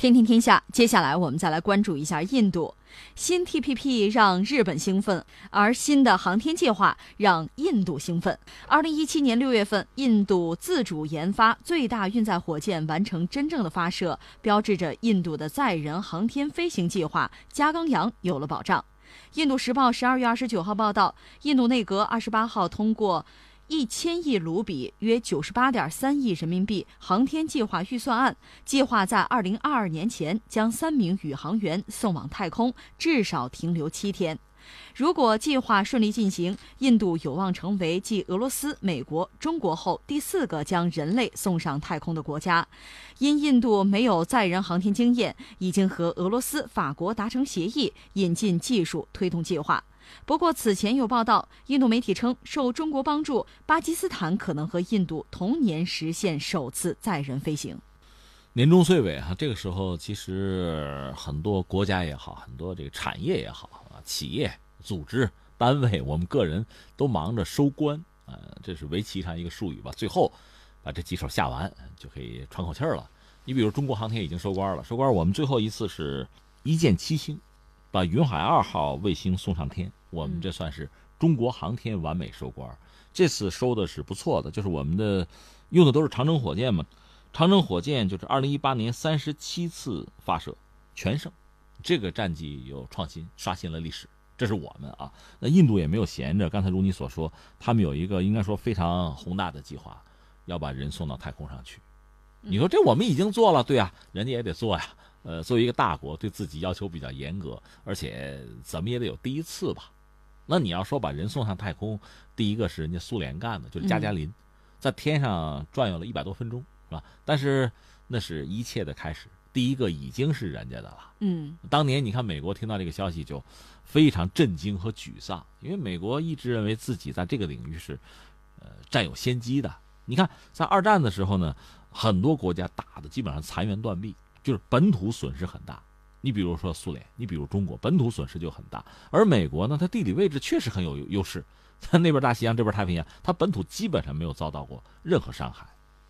天天天下，接下来我们再来关注一下印度。新 TPP 让日本兴奋，而新的航天计划让印度兴奋。二零一七年六月份，印度自主研发最大运载火箭完成真正的发射，标志着印度的载人航天飞行计划“加钢羊”有了保障。印度时报十二月二十九号报道，印度内阁二十八号通过。一千亿卢比，约九十八点三亿人民币航天计划预算案，计划在二零二二年前将三名宇航员送往太空，至少停留七天。如果计划顺利进行，印度有望成为继俄罗斯、美国、中国后第四个将人类送上太空的国家。因印度没有载人航天经验，已经和俄罗斯、法国达成协议，引进技术推动计划。不过，此前有报道，印度媒体称，受中国帮助，巴基斯坦可能和印度同年实现首次载人飞行。年终岁尾哈，这个时候其实很多国家也好，很多这个产业也好啊，企业、组织、单位，我们个人都忙着收官，呃，这是围棋上一个术语吧。最后把这几手下完，就可以喘口气儿了。你比如中国航天已经收官了，收官我们最后一次是一箭七星，把云海二号卫星送上天。我们这算是中国航天完美收官，这次收的是不错的，就是我们的用的都是长征火箭嘛，长征火箭就是二零一八年三十七次发射全胜，这个战绩有创新，刷新了历史。这是我们啊，那印度也没有闲着，刚才如你所说，他们有一个应该说非常宏大的计划，要把人送到太空上去。你说这我们已经做了，对啊，人家也得做呀。呃，作为一个大国，对自己要求比较严格，而且怎么也得有第一次吧。那你要说把人送上太空，第一个是人家苏联干的，就是加加林，在天上转悠了一百多分钟，是吧？但是那是一切的开始，第一个已经是人家的了。嗯，当年你看美国听到这个消息就非常震惊和沮丧，因为美国一直认为自己在这个领域是呃占有先机的。你看在二战的时候呢，很多国家打的基本上残垣断壁，就是本土损失很大。你比如说苏联，你比如中国，本土损失就很大。而美国呢，它地理位置确实很有优势，在那边大西洋，这边太平洋，它本土基本上没有遭到过任何伤害，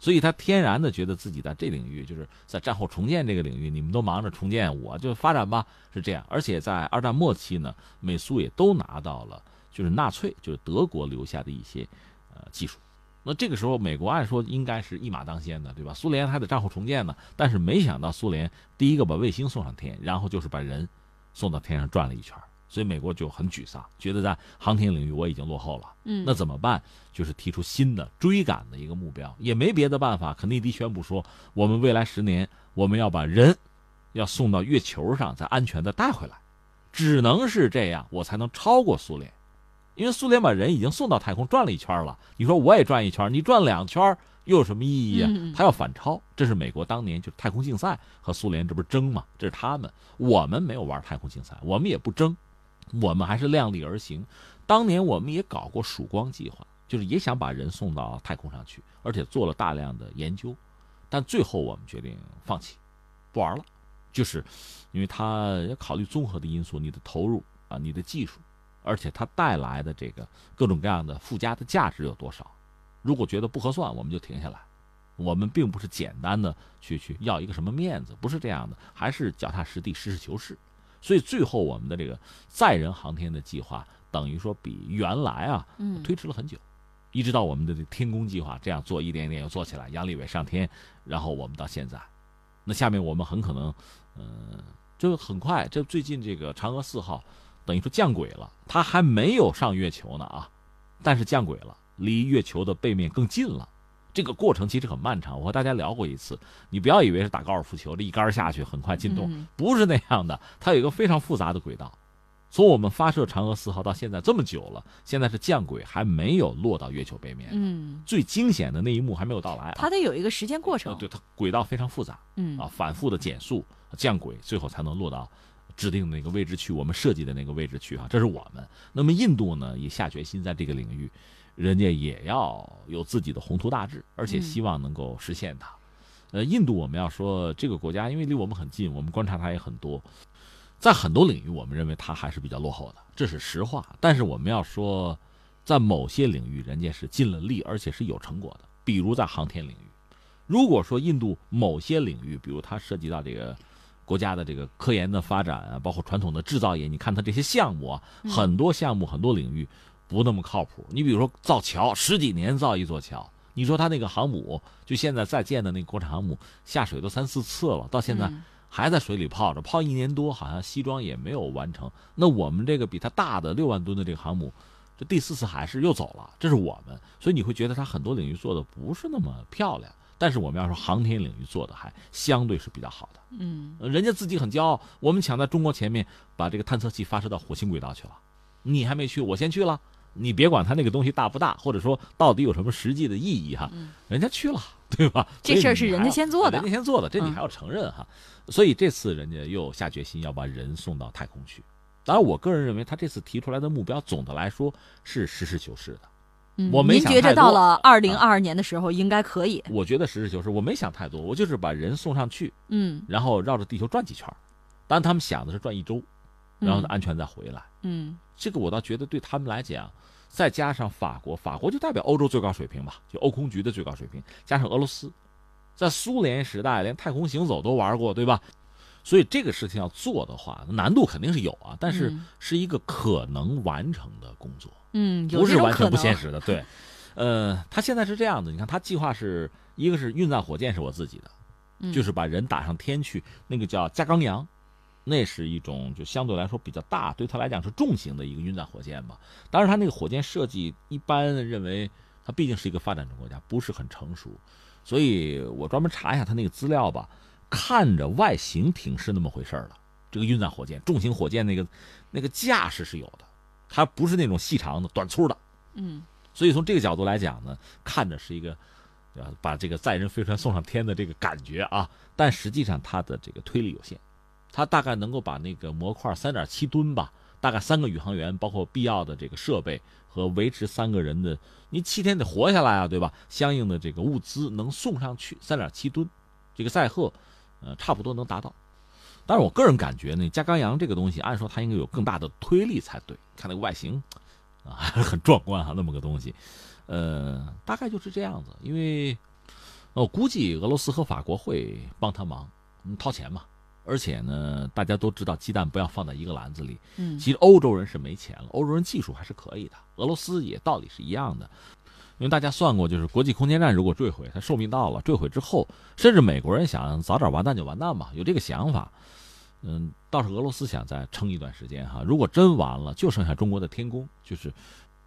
所以它天然的觉得自己在这领域，就是在战后重建这个领域，你们都忙着重建，我就发展吧，是这样。而且在二战末期呢，美苏也都拿到了，就是纳粹，就是德国留下的一些呃技术。那这个时候，美国按说应该是一马当先的，对吧？苏联还得战后重建呢，但是没想到苏联第一个把卫星送上天，然后就是把人送到天上转了一圈，所以美国就很沮丧，觉得在航天领域我已经落后了。嗯，那怎么办？就是提出新的追赶的一个目标，也没别的办法。肯尼迪宣布说，我们未来十年我们要把人要送到月球上，再安全的带回来，只能是这样，我才能超过苏联。因为苏联把人已经送到太空转了一圈了，你说我也转一圈，你转两圈又有什么意义啊？他要反超，这是美国当年就是太空竞赛和苏联这不是争嘛？这是他们，我们没有玩太空竞赛，我们也不争，我们还是量力而行。当年我们也搞过曙光计划，就是也想把人送到太空上去，而且做了大量的研究，但最后我们决定放弃，不玩了，就是因为他要考虑综合的因素，你的投入啊，你的技术。而且它带来的这个各种各样的附加的价值有多少？如果觉得不合算，我们就停下来。我们并不是简单的去去要一个什么面子，不是这样的，还是脚踏实地、实事求是。所以最后我们的这个载人航天的计划，等于说比原来啊，推迟了很久，一直到我们的天宫计划这样做，一点一点又做起来，杨利伟上天，然后我们到现在，那下面我们很可能，嗯，就很快，这最近这个嫦娥四号。等于说降轨了，它还没有上月球呢啊，但是降轨了，离月球的背面更近了。这个过程其实很漫长，我和大家聊过一次。你不要以为是打高尔夫球，这一杆下去很快进洞，不是那样的。它有一个非常复杂的轨道。从我们发射嫦娥四号到现在这么久了，现在是降轨还没有落到月球背面。嗯，最惊险的那一幕还没有到来。它得有一个时间过程。对，它轨道非常复杂。嗯啊，反复的减速降轨，最后才能落到。指定的那个位置去，我们设计的那个位置去哈，这是我们。那么印度呢，也下决心在这个领域，人家也要有自己的宏图大志，而且希望能够实现它。呃，印度我们要说这个国家，因为离我们很近，我们观察它也很多，在很多领域，我们认为它还是比较落后的，这是实话。但是我们要说，在某些领域，人家是尽了力，而且是有成果的。比如在航天领域，如果说印度某些领域，比如它涉及到这个国家的这个科研的发展啊，包括传统的制造业，你看它这些项目啊，很多项目很多领域不那么靠谱。你比如说造桥，十几年造一座桥，你说它那个航母，就现在在建的那个国产航母下水都三四次了，到现在还在水里泡着，泡一年多，好像西装也没有完成。那我们这个比它大的六万吨的这个航母。这第四次还是又走了，这是我们，所以你会觉得它很多领域做的不是那么漂亮，但是我们要说航天领域做的还相对是比较好的，嗯，人家自己很骄傲，我们抢在中国前面把这个探测器发射到火星轨道去了，你还没去，我先去了，你别管它那个东西大不大，或者说到底有什么实际的意义哈，人家去了，对吧？这事儿是人家先做的，人家先做的，这你还要承认哈，所以这次人家又下决心要把人送到太空去。当然，我个人认为他这次提出来的目标，总的来说是实事求是的。嗯，我没您觉着到了二零二二年的时候应该可以？我觉得实事求是，我没想太多，我就是把人送上去，嗯，然后绕着地球转几圈当然，他们想的是转一周，然后安全再回来。嗯，这个我倒觉得对他们来讲，再加上法国，法国就代表欧洲最高水平吧，就欧空局的最高水平，加上俄罗斯，在苏联时代连太空行走都玩过，对吧？所以这个事情要做的话，难度肯定是有啊，但是是一个可能完成的工作，嗯，不是完全不现实的。对，呃，他现在是这样的，你看他计划是一个是运载火箭是我自己的，就是把人打上天去，那个叫加冈洋，那是一种就相对来说比较大，对他来讲是重型的一个运载火箭吧。当然，他那个火箭设计一般认为它毕竟是一个发展中国家，不是很成熟，所以我专门查一下他那个资料吧。看着外形挺是那么回事儿的，这个运载火箭、重型火箭那个那个架势是有的，它不是那种细长的、短粗的，嗯，所以从这个角度来讲呢，看着是一个，呃，把这个载人飞船送上天的这个感觉啊，但实际上它的这个推力有限，它大概能够把那个模块三点七吨吧，大概三个宇航员，包括必要的这个设备和维持三个人的，你七天得活下来啊，对吧？相应的这个物资能送上去三点七吨，这个载荷。呃，差不多能达到，但是我个人感觉呢，加钢洋这个东西，按说它应该有更大的推力才对。看那个外形，啊，还 是很壮观啊，那么个东西，呃，大概就是这样子。因为我估计俄罗斯和法国会帮他忙，掏钱嘛。而且呢，大家都知道鸡蛋不要放在一个篮子里。嗯，其实欧洲人是没钱了，欧洲人技术还是可以的，俄罗斯也道理是一样的。因为大家算过，就是国际空间站如果坠毁，它寿命到了，坠毁之后，甚至美国人想早点完蛋就完蛋嘛，有这个想法。嗯，倒是俄罗斯想再撑一段时间哈。如果真完了，就剩下中国的天宫，就是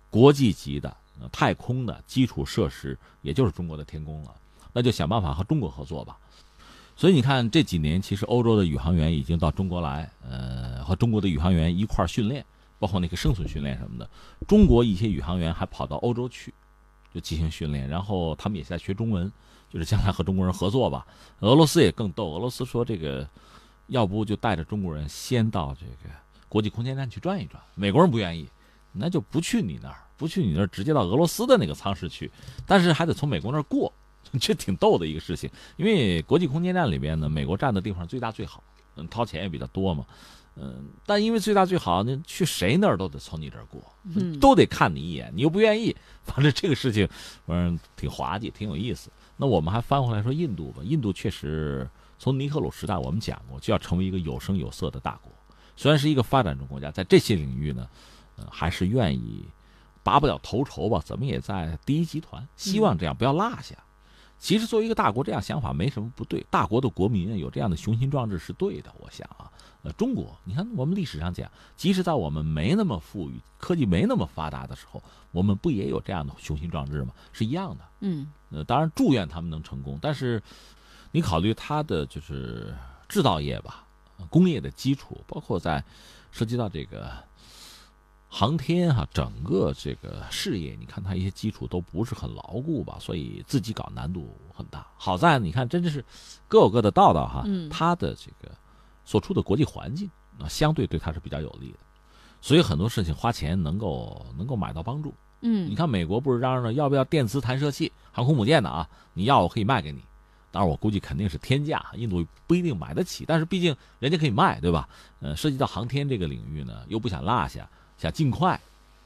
国际级的太空的基础设施，也就是中国的天宫了。那就想办法和中国合作吧。所以你看这几年，其实欧洲的宇航员已经到中国来，呃，和中国的宇航员一块训练，包括那个生存训练什么的。中国一些宇航员还跑到欧洲去。就进行训练，然后他们也在学中文，就是将来和中国人合作吧。俄罗斯也更逗，俄罗斯说这个，要不就带着中国人先到这个国际空间站去转一转。美国人不愿意，那就不去你那儿，不去你那儿，直接到俄罗斯的那个舱室去，但是还得从美国那儿过，这挺逗的一个事情。因为国际空间站里边呢，美国占的地方最大最好，嗯，掏钱也比较多嘛。嗯，但因为最大最好，那去谁那儿都得从你这儿过，都得看你一眼，你又不愿意，反正这个事情，反正挺滑稽，挺有意思。那我们还翻回来说印度吧，印度确实从尼赫鲁时代我们讲过，就要成为一个有声有色的大国。虽然是一个发展中国家，在这些领域呢，呃，还是愿意拔不了头筹吧，怎么也在第一集团，希望这样不要落下。其实作为一个大国，这样想法没什么不对，大国的国民有这样的雄心壮志是对的，我想啊。呃，中国，你看我们历史上讲，即使在我们没那么富裕、科技没那么发达的时候，我们不也有这样的雄心壮志吗？是一样的。嗯，呃，当然祝愿他们能成功，但是你考虑它的就是制造业吧，工业的基础，包括在涉及到这个航天哈，整个这个事业，你看它一些基础都不是很牢固吧，所以自己搞难度很大。好在你看，真的是各有各的道道哈。嗯，它的这个。所处的国际环境，那相对对他是比较有利的，所以很多事情花钱能够能够买到帮助。嗯，你看美国不是嚷嚷着要不要电磁弹射器、航空母舰的啊？你要我可以卖给你，当然我估计肯定是天价，印度不一定买得起，但是毕竟人家可以卖，对吧？呃，涉及到航天这个领域呢，又不想落下，想尽快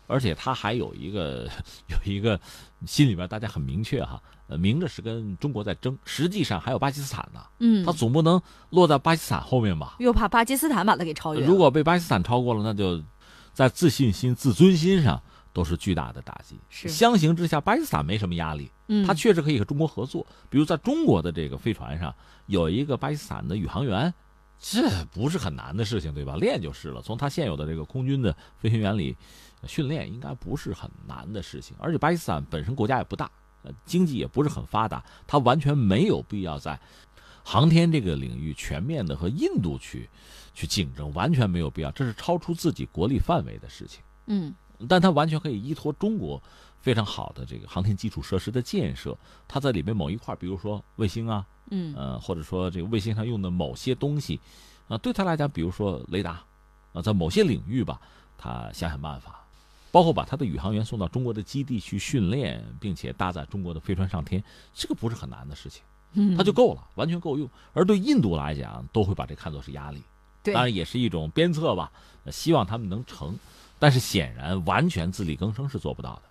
而且他还有一个 有一个心里边大家很明确哈，呃，明着是跟中国在争，实际上还有巴基斯坦呢。嗯，他总不能落在巴基斯坦后面吧？又怕巴基斯坦把他给超越。如果被巴基斯坦超过了，那就在自信心、自尊心上都是巨大的打击。是相形之下，巴基斯坦没什么压力，嗯，他确实可以和中国合作。比如在中国的这个飞船上有一个巴基斯坦的宇航员。这不是很难的事情，对吧？练就是了。从他现有的这个空军的飞行员里训练，应该不是很难的事情。而且巴基斯坦本身国家也不大，呃，经济也不是很发达，他完全没有必要在航天这个领域全面的和印度去去竞争，完全没有必要。这是超出自己国力范围的事情。嗯，但他完全可以依托中国非常好的这个航天基础设施的建设，它在里面某一块，比如说卫星啊。嗯呃，或者说这个卫星上用的某些东西，啊，对他来讲，比如说雷达，啊，在某些领域吧，他想想办法，包括把他的宇航员送到中国的基地去训练，并且搭载中国的飞船上天，这个不是很难的事情，嗯，他就够了，完全够用。而对印度来讲，都会把这看作是压力，对，当然也是一种鞭策吧，希望他们能成，但是显然完全自力更生是做不到的。